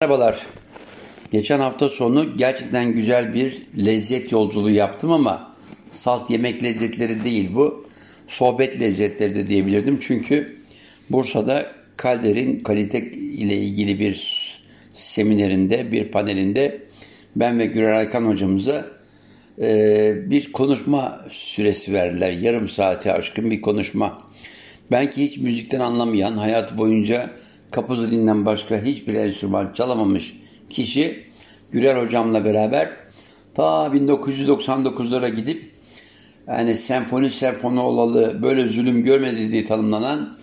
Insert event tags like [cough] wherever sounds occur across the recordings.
Merhabalar. Geçen hafta sonu gerçekten güzel bir lezzet yolculuğu yaptım ama salt yemek lezzetleri değil bu. Sohbet lezzetleri de diyebilirdim. Çünkü Bursa'da Kalder'in kalite ile ilgili bir seminerinde, bir panelinde ben ve Gürer Aykan hocamıza e, bir konuşma süresi verdiler. Yarım saate aşkın bir konuşma. Ben ki hiç müzikten anlamayan, hayat boyunca kapı zilinden başka hiçbir enstrüman çalamamış kişi Gürer hocamla beraber ta 1999'lara gidip yani senfoni senfoni olalı böyle zulüm görmedi diye tanımlanan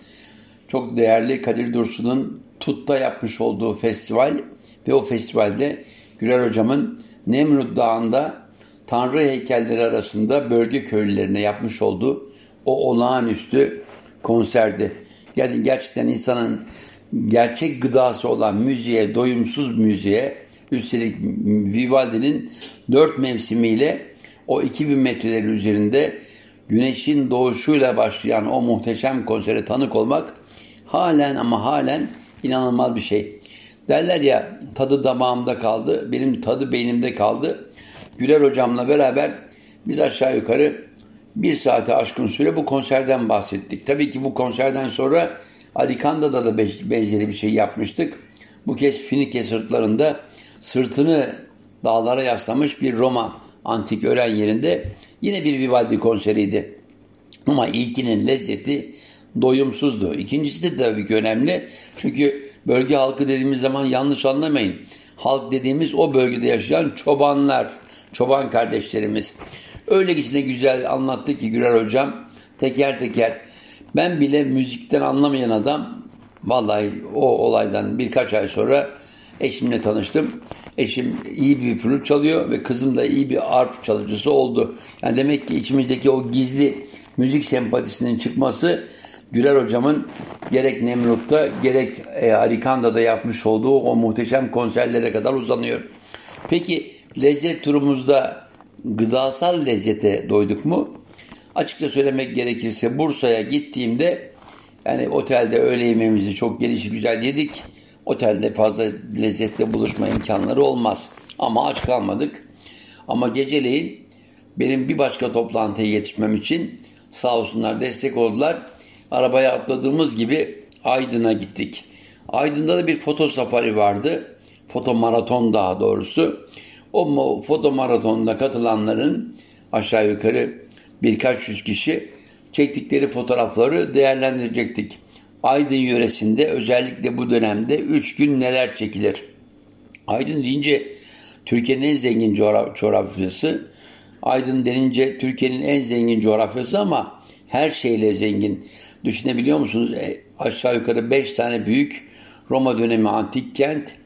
çok değerli Kadir Dursun'un Tut'ta yapmış olduğu festival ve o festivalde Gürer hocamın Nemrut Dağı'nda Tanrı heykelleri arasında bölge köylülerine yapmış olduğu o olağanüstü konserdi. Yani gerçekten insanın gerçek gıdası olan müziğe, doyumsuz müziğe, üstelik Vivaldi'nin dört mevsimiyle o 2000 metreleri üzerinde güneşin doğuşuyla başlayan o muhteşem konsere tanık olmak halen ama halen inanılmaz bir şey. Derler ya tadı damağımda kaldı, benim tadı beynimde kaldı. Güler hocamla beraber biz aşağı yukarı bir saate aşkın süre bu konserden bahsettik. Tabii ki bu konserden sonra Alicanta'da da benzeri bir şey yapmıştık. Bu kez Finike sırtlarında sırtını dağlara yaslamış bir Roma antik öğren yerinde yine bir Vivaldi konseriydi. Ama ilkinin lezzeti doyumsuzdu. İkincisi de tabii ki önemli. Çünkü bölge halkı dediğimiz zaman yanlış anlamayın. Halk dediğimiz o bölgede yaşayan çobanlar, çoban kardeşlerimiz. Öyle içine güzel anlattı ki Gürer Hocam teker teker ben bile müzikten anlamayan adam vallahi o olaydan birkaç ay sonra eşimle tanıştım. Eşim iyi bir flüt çalıyor ve kızım da iyi bir arp çalıcısı oldu. Yani demek ki içimizdeki o gizli müzik sempatisinin çıkması Güler hocamın gerek Nemrut'ta gerek e, Arikanda'da yapmış olduğu o muhteşem konserlere kadar uzanıyor. Peki lezzet turumuzda gıdasal lezzete doyduk mu? Açıkça söylemek gerekirse Bursa'ya gittiğimde yani otelde öğle yemeğimizi çok gelişi güzel yedik. Otelde fazla lezzetle buluşma imkanları olmaz. Ama aç kalmadık. Ama geceleyin benim bir başka toplantıya yetişmem için sağ olsunlar destek oldular. Arabaya atladığımız gibi Aydın'a gittik. Aydın'da da bir foto safari vardı. Foto maraton daha doğrusu. O foto maratonda katılanların aşağı yukarı birkaç yüz kişi çektikleri fotoğrafları değerlendirecektik. Aydın yöresinde özellikle bu dönemde 3 gün neler çekilir? Aydın deyince Türkiye'nin en zengin coğrafyası. Aydın denince Türkiye'nin en zengin coğrafyası ama her şeyle zengin. Düşünebiliyor musunuz? E, aşağı yukarı 5 tane büyük Roma dönemi antik kent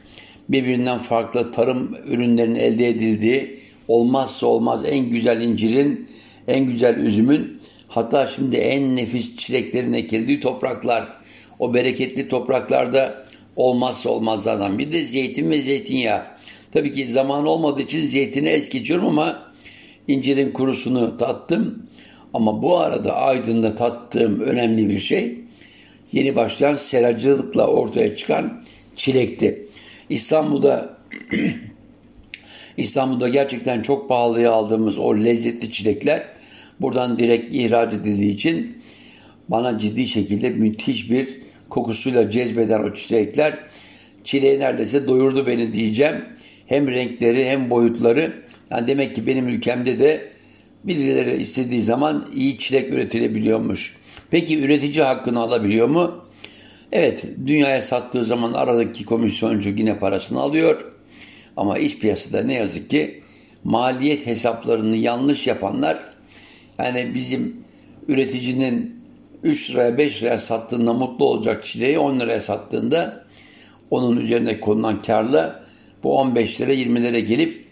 birbirinden farklı tarım ürünlerinin elde edildiği olmazsa olmaz en güzel incirin en güzel üzümün hatta şimdi en nefis çileklerin ekildiği topraklar. O bereketli topraklarda olmazsa olmazlardan bir de zeytin ve zeytinyağı. Tabii ki zaman olmadığı için zeytini es geçiyorum ama incirin kurusunu tattım. Ama bu arada Aydın'da tattığım önemli bir şey yeni başlayan seracılıkla ortaya çıkan çilekti. İstanbul'da [clears throat] İstanbul'da gerçekten çok pahalıya aldığımız o lezzetli çilekler buradan direkt ihraç edildiği için bana ciddi şekilde müthiş bir kokusuyla cezbeden o çiçekler çileği neredeyse doyurdu beni diyeceğim. Hem renkleri hem boyutları. Yani demek ki benim ülkemde de birileri istediği zaman iyi çilek üretilebiliyormuş. Peki üretici hakkını alabiliyor mu? Evet, dünyaya sattığı zaman aradaki komisyoncu yine parasını alıyor. Ama iç piyasada ne yazık ki maliyet hesaplarını yanlış yapanlar yani bizim üreticinin 3 liraya 5 liraya sattığında mutlu olacak çileği 10 liraya sattığında onun üzerine konulan karla bu 15 lira 20 lira gelip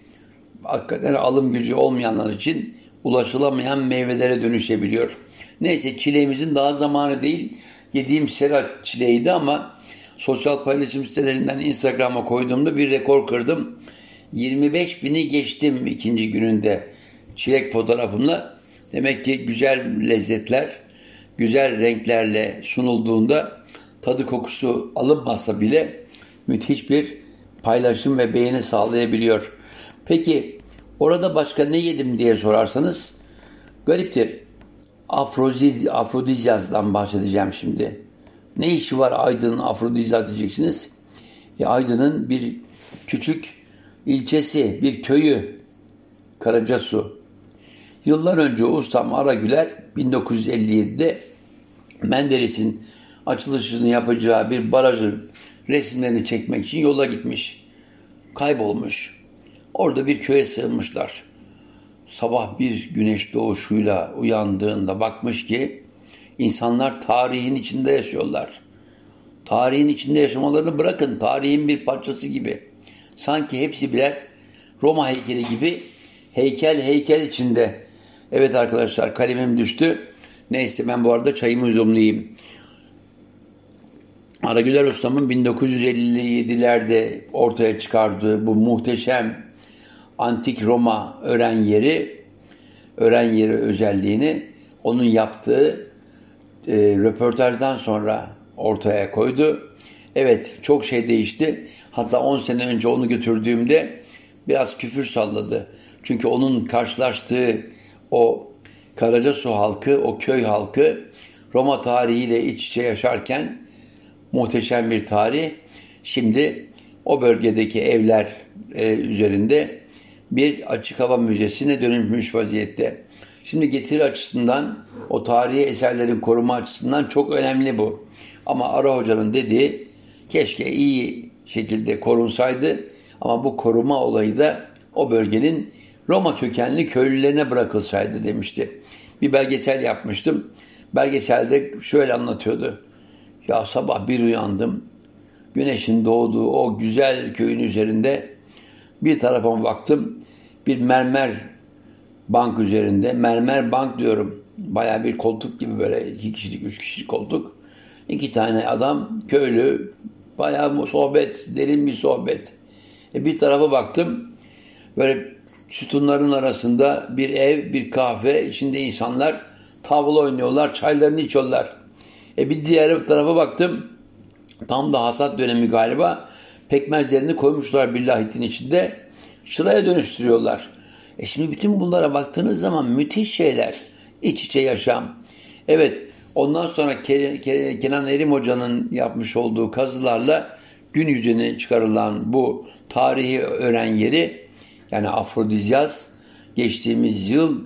hakikaten alım gücü olmayanlar için ulaşılamayan meyvelere dönüşebiliyor. Neyse çileğimizin daha zamanı değil. Yediğim sera çileğiydi ama sosyal paylaşım sitelerinden Instagram'a koyduğumda bir rekor kırdım. 25 bini geçtim ikinci gününde çilek fotoğrafımla. Demek ki güzel lezzetler, güzel renklerle sunulduğunda tadı kokusu alınmasa bile müthiş bir paylaşım ve beğeni sağlayabiliyor. Peki orada başka ne yedim diye sorarsanız gariptir. Afrozid, afrodizyazdan bahsedeceğim şimdi. Ne işi var Aydın'ın afrodizyaz diyeceksiniz. E, Aydın'ın bir küçük ilçesi, bir köyü Karacasu. Yıllar önce ustam Aragüler 1957'de Menderes'in açılışını yapacağı bir barajın resimlerini çekmek için yola gitmiş. Kaybolmuş. Orada bir köye sığınmışlar. Sabah bir güneş doğuşuyla uyandığında bakmış ki insanlar tarihin içinde yaşıyorlar. Tarihin içinde yaşamalarını bırakın. Tarihin bir parçası gibi. Sanki hepsi birer Roma heykeli gibi heykel heykel içinde. Evet arkadaşlar kalemim düştü. Neyse ben bu arada çayımı yudumlayayım. Aragüler Ustam'ın 1957'lerde ortaya çıkardığı bu muhteşem antik Roma öğren yeri, öğren yeri özelliğini onun yaptığı e, röportajdan sonra ortaya koydu. Evet çok şey değişti. Hatta 10 sene önce onu götürdüğümde biraz küfür salladı. Çünkü onun karşılaştığı o Karacasu halkı, o köy halkı Roma tarihiyle iç içe yaşarken muhteşem bir tarih. Şimdi o bölgedeki evler e, üzerinde bir açık hava müzesine dönüşmüş vaziyette. Şimdi getiri açısından o tarihi eserlerin koruma açısından çok önemli bu. Ama Ara Hoca'nın dediği keşke iyi şekilde korunsaydı ama bu koruma olayı da o bölgenin Roma kökenli köylülerine bırakılsaydı demişti. Bir belgesel yapmıştım. Belgeselde şöyle anlatıyordu. Ya sabah bir uyandım. Güneşin doğduğu o güzel köyün üzerinde bir tarafa baktım. Bir mermer bank üzerinde. Mermer bank diyorum. Baya bir koltuk gibi böyle iki kişilik, üç kişilik koltuk. İki tane adam, köylü, bayağı sohbet, derin bir sohbet. E bir tarafa baktım. Böyle sütunların arasında bir ev, bir kahve, içinde insanlar tavla oynuyorlar, çaylarını içiyorlar. E bir diğer tarafa baktım. Tam da hasat dönemi galiba. Pekmezlerini koymuşlar bir lahitin içinde. Şıraya dönüştürüyorlar. E şimdi bütün bunlara baktığınız zaman müthiş şeyler. İç içe yaşam. Evet ondan sonra Kenan Erim Hoca'nın yapmış olduğu kazılarla gün yüzüne çıkarılan bu tarihi öğren yeri yani afrodizyaz geçtiğimiz yıl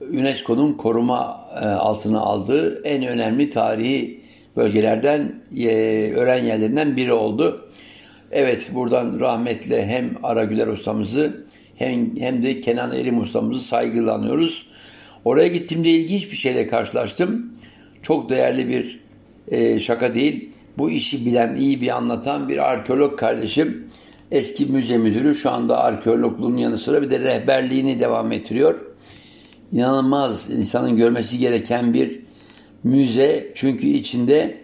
UNESCO'nun koruma e, altına aldığı en önemli tarihi bölgelerden, e, öğren yerlerinden biri oldu. Evet buradan rahmetle hem Aragüler ustamızı hem, hem de Kenan Erim ustamızı saygılanıyoruz. Oraya gittiğimde ilginç bir şeyle karşılaştım. Çok değerli bir e, şaka değil. Bu işi bilen, iyi bir anlatan bir arkeolog kardeşim. Eski müze müdürü şu anda arkeologluğun yanı sıra bir de rehberliğini devam ettiriyor inanılmaz insanın görmesi gereken bir müze. Çünkü içinde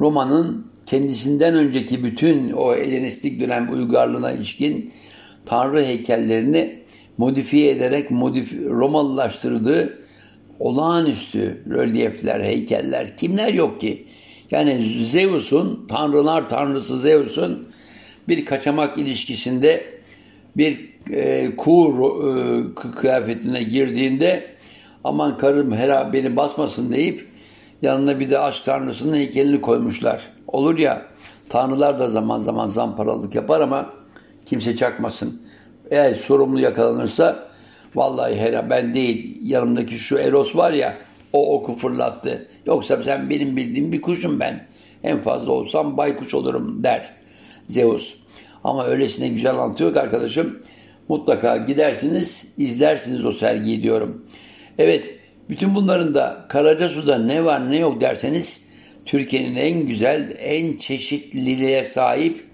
Roma'nın kendisinden önceki bütün o Helenistik dönem uygarlığına ilişkin tanrı heykellerini modifiye ederek modif Romalılaştırdığı olağanüstü rölyefler, heykeller kimler yok ki? Yani Zeus'un, tanrılar tanrısı Zeus'un bir kaçamak ilişkisinde bir e, kur e, kıyafetine girdiğinde aman karım Hera beni basmasın deyip yanına bir de aşk tanrısının heykelini koymuşlar. Olur ya tanrılar da zaman zaman zamparalık yapar ama kimse çakmasın. Eğer sorumlu yakalanırsa vallahi Hera ben değil yanımdaki şu Eros var ya o oku fırlattı. Yoksa sen benim bildiğim bir kuşum ben. En fazla olsam baykuş olurum der Zeus. Ama öylesine güzel anlatıyor ki arkadaşım mutlaka gidersiniz, izlersiniz o sergiyi diyorum. Evet, bütün bunların da Karacasu'da ne var ne yok derseniz Türkiye'nin en güzel, en çeşitliliğe sahip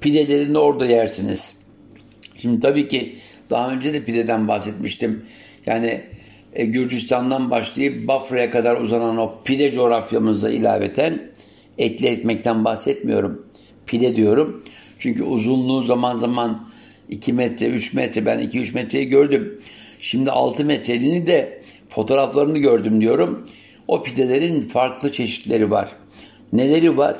pidelerini orada yersiniz. Şimdi tabii ki daha önce de pideden bahsetmiştim. Yani e, Gürcistan'dan başlayıp Bafra'ya kadar uzanan o pide coğrafyamızda ilaveten etli ekmekten bahsetmiyorum. Pide diyorum. Çünkü uzunluğu zaman zaman 2 metre, 3 metre ben 2-3 metreyi gördüm. Şimdi 6 metreliğini de fotoğraflarını gördüm diyorum. O pidelerin farklı çeşitleri var. Neleri var?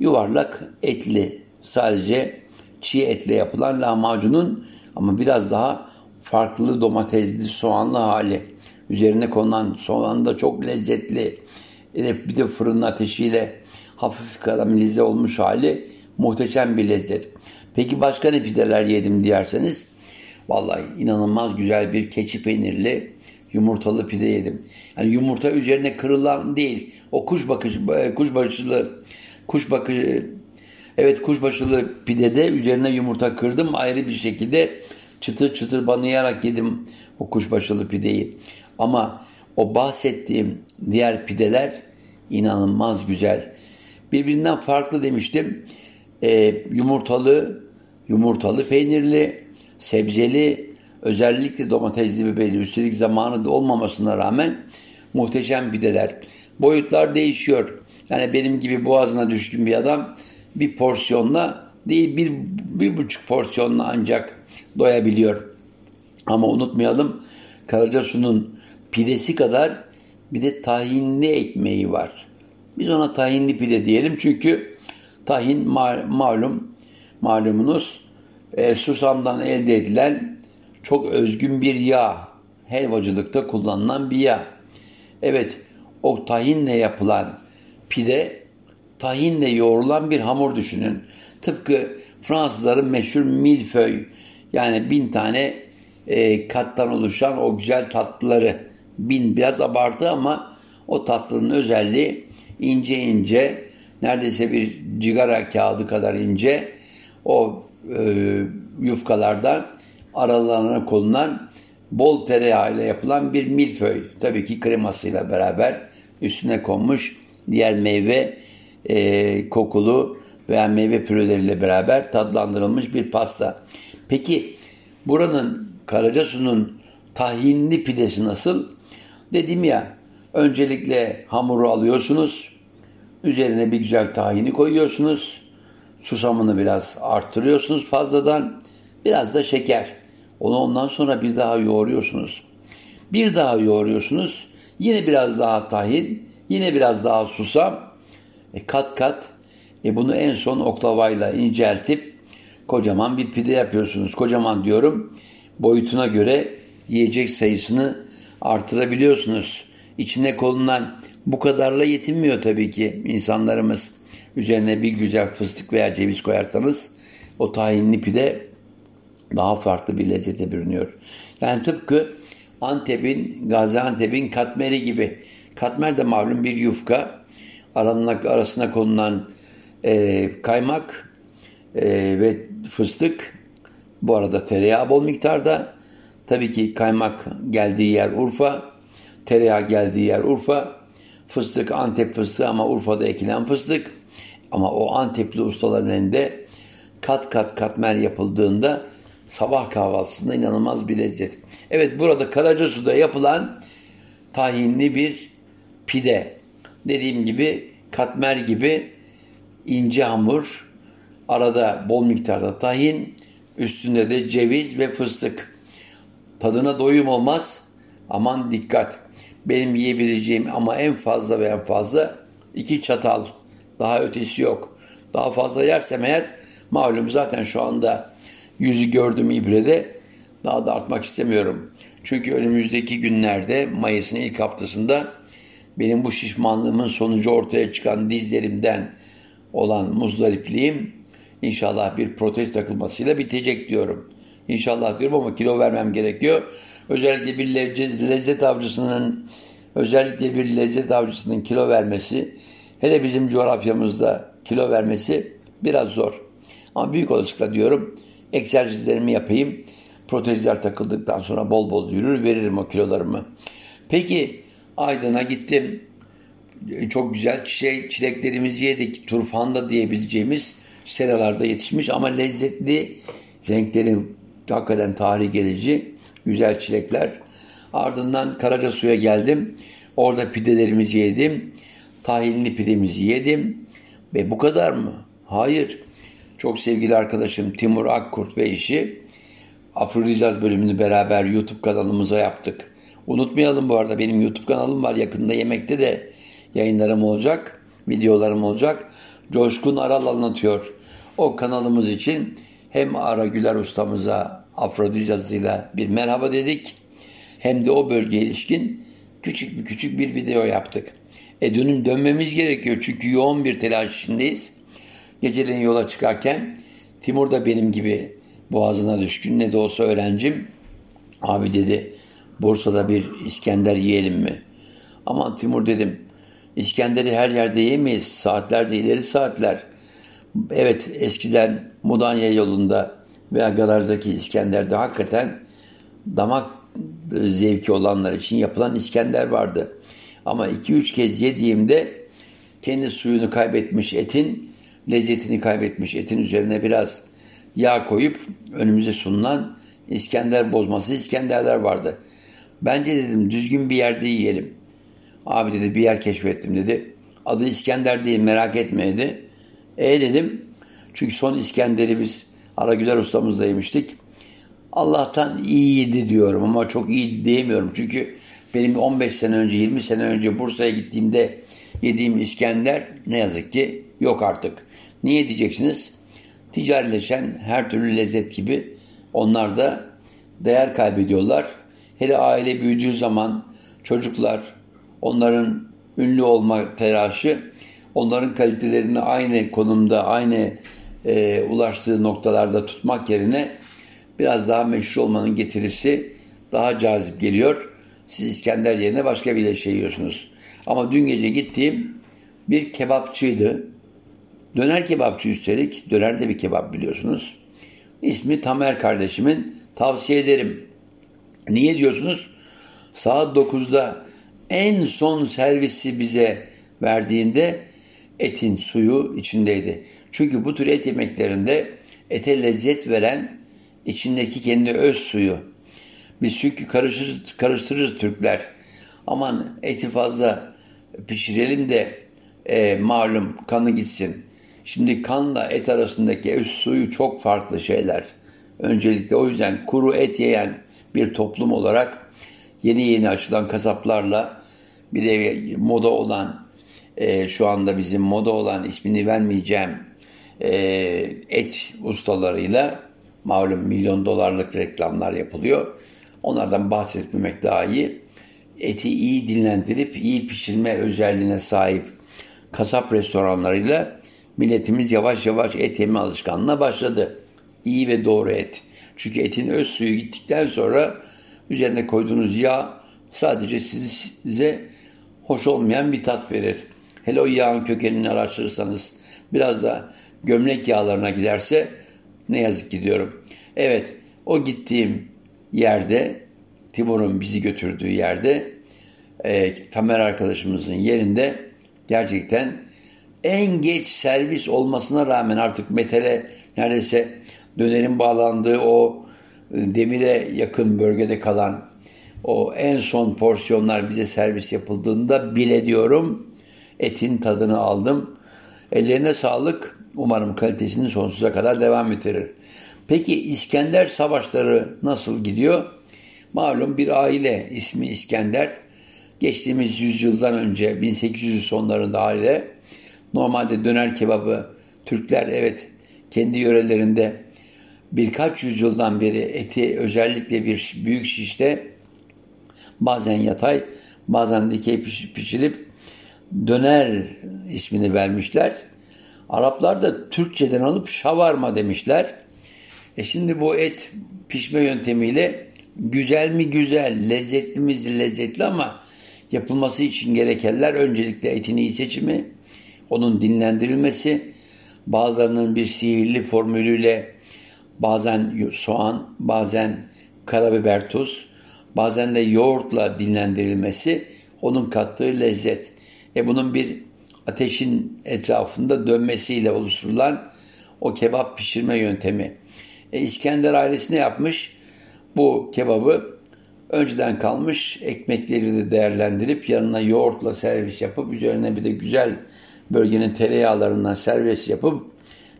Yuvarlak, etli. Sadece çiğ etle yapılan lahmacunun ama biraz daha farklı domatesli, soğanlı hali. Üzerine konulan soğan da çok lezzetli. Bir de fırın ateşiyle hafif karamelize olmuş hali muhteşem bir lezzet. Peki başka ne pideler yedim diyerseniz vallahi inanılmaz güzel bir keçi peynirli yumurtalı pide yedim. Yani yumurta üzerine kırılan değil. O kuş bakış kuşbaşılı kuş bakışı evet kuşbaşılı pidede üzerine yumurta kırdım ayrı bir şekilde çıtır çıtır banıyarak yedim o kuşbaşılı pideyi. Ama o bahsettiğim diğer pideler inanılmaz güzel. Birbirinden farklı demiştim. Ee, yumurtalı, yumurtalı peynirli, sebzeli, özellikle domatesli biberli, üstelik zamanı da olmamasına rağmen muhteşem pideler. Boyutlar değişiyor. Yani benim gibi boğazına düşkün bir adam bir porsiyonla değil bir, bir buçuk porsiyonla ancak doyabiliyor. Ama unutmayalım Karacasu'nun pidesi kadar bir de tahinli ekmeği var. Biz ona tahinli pide diyelim çünkü tahin malum malumunuz e, susamdan elde edilen çok özgün bir yağ. Helvacılıkta kullanılan bir yağ. Evet o tahinle yapılan pide tahinle yoğrulan bir hamur düşünün. Tıpkı Fransızların meşhur milföy yani bin tane e, kattan oluşan o güzel tatlıları bin biraz abartı ama o tatlının özelliği ince ince neredeyse bir cigara kağıdı kadar ince o e, yufkalardan aralarına konulan bol tereyağı ile yapılan bir milföy. Tabii ki kremasıyla beraber üstüne konmuş diğer meyve e, kokulu veya meyve püreleriyle beraber tadlandırılmış bir pasta. Peki buranın Karacasu'nun tahinli pidesi nasıl? Dedim ya öncelikle hamuru alıyorsunuz. Üzerine bir güzel tahini koyuyorsunuz. Susamını biraz arttırıyorsunuz fazladan. Biraz da şeker. Onu ondan sonra bir daha yoğuruyorsunuz. Bir daha yoğuruyorsunuz. Yine biraz daha tahin. Yine biraz daha susam. E, kat kat. E, bunu en son oklavayla inceltip kocaman bir pide yapıyorsunuz. Kocaman diyorum. Boyutuna göre yiyecek sayısını artırabiliyorsunuz. İçine konulan bu kadarla yetinmiyor tabii ki insanlarımız. Üzerine bir güzel fıstık veya ceviz koyarsanız o tahinli pide daha farklı bir lezzete bürünüyor. Yani tıpkı Antep'in, Gaziantep'in katmeri gibi. Katmer de malum bir yufka. Arasına, arasına konulan e, kaymak e, ve fıstık. Bu arada tereyağı bol miktarda. Tabii ki kaymak geldiği yer Urfa. Tereyağı geldiği yer Urfa. Fıstık Antep fıstığı ama Urfa'da ekilen fıstık. Ama o Antepli ustaların elinde kat kat katmer yapıldığında sabah kahvaltısında inanılmaz bir lezzet. Evet burada Karacasu'da yapılan tahinli bir pide. Dediğim gibi katmer gibi ince hamur, arada bol miktarda tahin, üstünde de ceviz ve fıstık. Tadına doyum olmaz. Aman dikkat. Benim yiyebileceğim ama en fazla ve en fazla iki çatal. Daha ötesi yok. Daha fazla yersem eğer malum zaten şu anda yüzü gördüm ibrede daha da artmak istemiyorum. Çünkü önümüzdeki günlerde Mayıs'ın ilk haftasında benim bu şişmanlığımın sonucu ortaya çıkan dizlerimden olan muzdaripliğim inşallah bir protez takılmasıyla bitecek diyorum. İnşallah diyorum ama kilo vermem gerekiyor. Özellikle bir lezzet avcısının özellikle bir lezzet avcısının kilo vermesi hele bizim coğrafyamızda kilo vermesi biraz zor. Ama büyük olasılıkla diyorum egzersizlerimi yapayım. Protezler takıldıktan sonra bol bol yürür veririm o kilolarımı. Peki Aydın'a gittim. Çok güzel çiçek, çileklerimizi yedik. Turfanda diyebileceğimiz seralarda yetişmiş ama lezzetli renkleri hakikaten tarih gelici güzel çilekler. Ardından Karacasu'ya geldim. Orada pidelerimizi yedim. Tahinli pidemizi yedim. Ve bu kadar mı? Hayır. Çok sevgili arkadaşım Timur Akkurt ve eşi Afrodizaz bölümünü beraber YouTube kanalımıza yaptık. Unutmayalım bu arada benim YouTube kanalım var. Yakında yemekte de yayınlarım olacak. Videolarım olacak. Coşkun Aral anlatıyor. O kanalımız için hem Ara Güler ustamıza afrodizyazıyla bir merhaba dedik. Hem de o bölgeye ilişkin küçük bir küçük bir video yaptık. E dönüm dönmemiz gerekiyor çünkü yoğun bir telaş içindeyiz. Geceleyin yola çıkarken Timur da benim gibi boğazına düşkün ne de olsa öğrencim. Abi dedi Bursa'da bir İskender yiyelim mi? Aman Timur dedim İskender'i her yerde yemeyiz. Saatlerde ileri saatler. Evet eskiden Mudanya yolunda veya garajdaki İskender'de hakikaten damak zevki olanlar için yapılan İskender vardı. Ama 2-3 kez yediğimde kendi suyunu kaybetmiş etin, lezzetini kaybetmiş etin üzerine biraz yağ koyup önümüze sunulan İskender bozması İskenderler vardı. Bence dedim düzgün bir yerde yiyelim. Abi dedi bir yer keşfettim dedi. Adı İskender değil merak etme dedi. E dedim. Çünkü son İskender'i biz Aragüler ustamızla yemiştik. Allah'tan iyiydi diyorum ama çok iyi diyemiyorum. Çünkü benim 15 sene önce 20 sene önce Bursa'ya gittiğimde yediğim İskender ne yazık ki yok artık. Niye diyeceksiniz? Ticarileşen her türlü lezzet gibi onlar da değer kaybediyorlar. Hele aile büyüdüğü zaman çocuklar onların ünlü olma telaşı onların kalitelerini aynı konumda aynı e, ulaştığı noktalarda tutmak yerine biraz daha meşhur olmanın getirisi daha cazip geliyor. Siz İskender yerine başka bir şey yiyorsunuz. Ama dün gece gittiğim bir kebapçıydı. Döner kebapçı üstelik. Döner de bir kebap biliyorsunuz. İsmi Tamer kardeşimin. Tavsiye ederim. Niye diyorsunuz? Saat 9'da en son servisi bize verdiğinde etin suyu içindeydi. Çünkü bu tür et yemeklerinde ete lezzet veren içindeki kendi öz suyu. Biz çünkü karıştırırız, karıştırırız Türkler. Aman eti fazla pişirelim de e, malum kanı gitsin. Şimdi kanla et arasındaki öz suyu çok farklı şeyler. Öncelikle o yüzden kuru et yiyen bir toplum olarak yeni yeni açılan kasaplarla bir de moda olan e, şu anda bizim moda olan ismini vermeyeceğim e, et ustalarıyla malum milyon dolarlık reklamlar yapılıyor. Onlardan bahsetmemek daha iyi. Eti iyi dinlendirip iyi pişirme özelliğine sahip kasap restoranlarıyla milletimiz yavaş yavaş et yeme alışkanlığına başladı. İyi ve doğru et. Çünkü etin öz suyu gittikten sonra üzerine koyduğunuz yağ sadece size hoş olmayan bir tat verir. Hele o yağın kökenini araştırırsanız biraz da gömlek yağlarına giderse ne yazık ki diyorum. Evet o gittiğim yerde Timur'un bizi götürdüğü yerde e, Tamer arkadaşımızın yerinde gerçekten en geç servis olmasına rağmen artık metale neredeyse dönerin bağlandığı o e, demire yakın bölgede kalan o en son porsiyonlar bize servis yapıldığında bile diyorum etin tadını aldım. Ellerine sağlık. Umarım kalitesini sonsuza kadar devam ettirir. Peki İskender savaşları nasıl gidiyor? Malum bir aile ismi İskender. Geçtiğimiz yüzyıldan önce 1800 sonlarında aile normalde döner kebabı Türkler evet kendi yörelerinde birkaç yüzyıldan beri eti özellikle bir büyük şişte bazen yatay bazen dikey pişirip döner ismini vermişler. Araplar da Türkçeden alıp şavarma demişler. E şimdi bu et pişme yöntemiyle güzel mi güzel, lezzetli mi lezzetli ama yapılması için gerekenler öncelikle etin iyi seçimi, onun dinlendirilmesi, bazılarının bir sihirli formülüyle bazen soğan, bazen karabiber tuz, bazen de yoğurtla dinlendirilmesi onun kattığı lezzet. E bunun bir ateşin etrafında dönmesiyle oluşturulan o kebap pişirme yöntemi. E, İskender ailesi ne yapmış? Bu kebabı önceden kalmış ekmekleri de değerlendirip yanına yoğurtla servis yapıp üzerine bir de güzel bölgenin tereyağlarından servis yapıp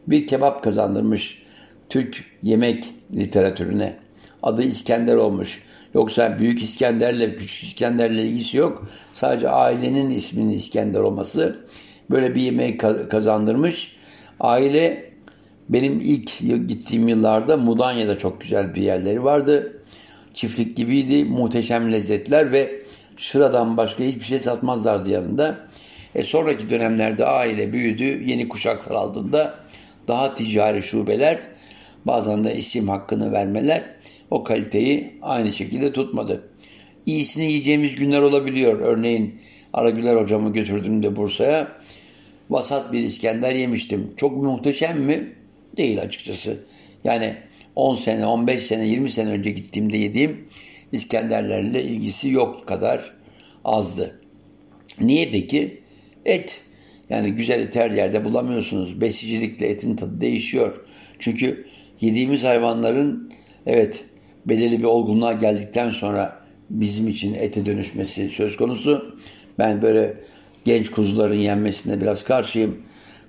bir kebap kazandırmış Türk yemek literatürüne. Adı İskender olmuş. Yoksa Büyük İskender'le Küçük İskender'le ilgisi yok. Sadece ailenin isminin İskender olması böyle bir yemeği kazandırmış. Aile Benim ilk gittiğim yıllarda Mudanya'da çok güzel bir yerleri vardı. Çiftlik gibiydi, muhteşem lezzetler ve şıradan başka hiçbir şey satmazlardı yanında. E sonraki dönemlerde aile büyüdü, yeni kuşaklar aldığında daha ticari şubeler, bazen de isim hakkını vermeler o kaliteyi aynı şekilde tutmadı. İyisini yiyeceğimiz günler olabiliyor. Örneğin Aragüler hocamı götürdüğümde Bursa'ya vasat bir İskender yemiştim. Çok muhteşem mi? Değil açıkçası. Yani 10 sene, 15 sene, 20 sene önce gittiğimde yediğim İskenderlerle ilgisi yok kadar azdı. Niye peki? Et. Yani güzel et her yerde bulamıyorsunuz. Besicilikle etin tadı değişiyor. Çünkü yediğimiz hayvanların evet belirli bir olgunluğa geldikten sonra bizim için ete dönüşmesi söz konusu. Ben böyle genç kuzuların yenmesine biraz karşıyım.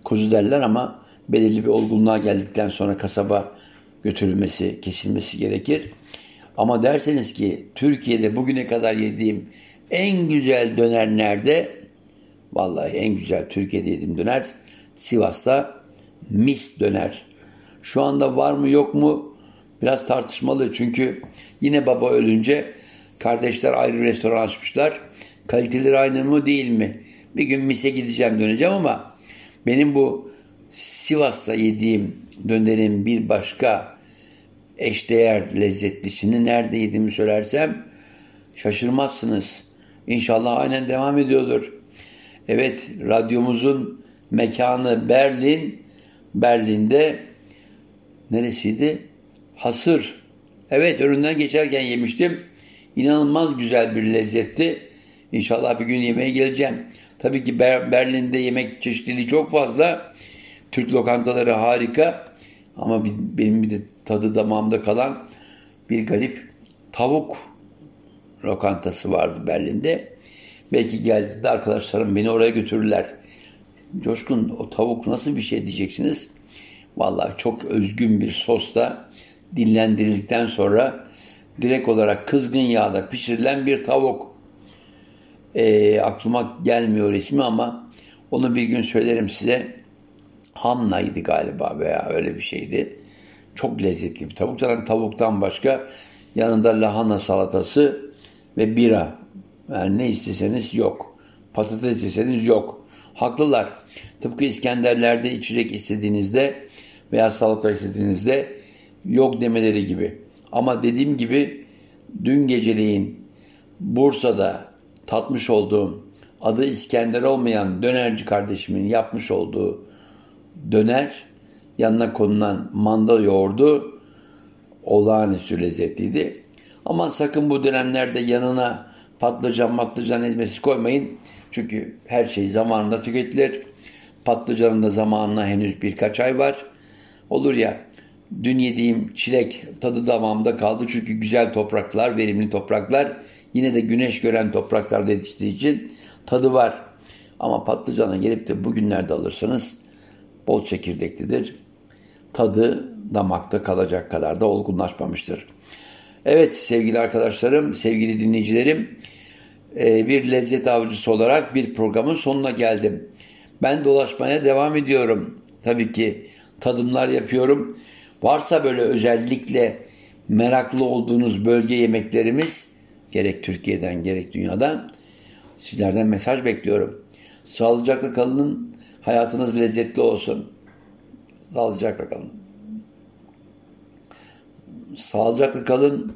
Kuzu derler ama belirli bir olgunluğa geldikten sonra kasaba götürülmesi, kesilmesi gerekir. Ama derseniz ki Türkiye'de bugüne kadar yediğim en güzel döner nerede? Vallahi en güzel Türkiye'de yediğim döner Sivas'ta mis döner. Şu anda var mı yok mu biraz tartışmalı. Çünkü yine baba ölünce kardeşler ayrı restoran açmışlar. Kaliteleri aynı mı değil mi? Bir gün mise gideceğim döneceğim ama benim bu Sivas'ta yediğim dönerin bir başka eşdeğer lezzetlisini nerede yediğimi söylersem şaşırmazsınız. İnşallah aynen devam ediyordur. Evet radyomuzun mekanı Berlin. Berlin'de neresiydi? Hasır. Evet önünden geçerken yemiştim. İnanılmaz güzel bir lezzetti. İnşallah bir gün yemeğe geleceğim. Tabii ki Berlin'de yemek çeşitliliği çok fazla. Türk lokantaları harika. Ama benim bir de tadı damağımda kalan bir garip tavuk lokantası vardı Berlin'de. Belki geldiğinde arkadaşlarım beni oraya götürürler. Coşkun o tavuk nasıl bir şey diyeceksiniz. Vallahi çok özgün bir sosla dinlendirildikten sonra direkt olarak kızgın yağda pişirilen bir tavuk. E, aklıma gelmiyor ismi ama onu bir gün söylerim size. Hanna'ydı galiba veya öyle bir şeydi. Çok lezzetli bir tavuk. Zaten tavuktan başka yanında lahana salatası ve bira. Yani ne isteseniz yok. Patates isteseniz yok. Haklılar. Tıpkı İskenderler'de içecek istediğinizde veya salata istediğinizde yok demeleri gibi. Ama dediğim gibi dün geceleyin Bursa'da tatmış olduğum adı İskender olmayan dönerci kardeşimin yapmış olduğu döner yanına konulan manda yoğurdu olağanüstü lezzetliydi. Ama sakın bu dönemlerde yanına patlıcan patlıcan ezmesi koymayın. Çünkü her şey zamanında tüketilir. Patlıcanın da zamanına henüz birkaç ay var. Olur ya dün yediğim çilek tadı damağımda kaldı. Çünkü güzel topraklar, verimli topraklar. Yine de güneş gören topraklarda yetiştiği için tadı var. Ama patlıcana gelip de bugünlerde alırsanız bol çekirdeklidir. Tadı damakta kalacak kadar da olgunlaşmamıştır. Evet sevgili arkadaşlarım, sevgili dinleyicilerim e, bir lezzet avcısı olarak bir programın sonuna geldim. Ben dolaşmaya devam ediyorum. Tabii ki tadımlar yapıyorum. Varsa böyle özellikle meraklı olduğunuz bölge yemeklerimiz gerek Türkiye'den gerek dünyadan sizlerden mesaj bekliyorum. Sağlıcakla kalın, hayatınız lezzetli olsun. Sağlıcakla kalın. Sağlıcakla kalın,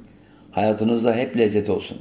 hayatınızda hep lezzet olsun.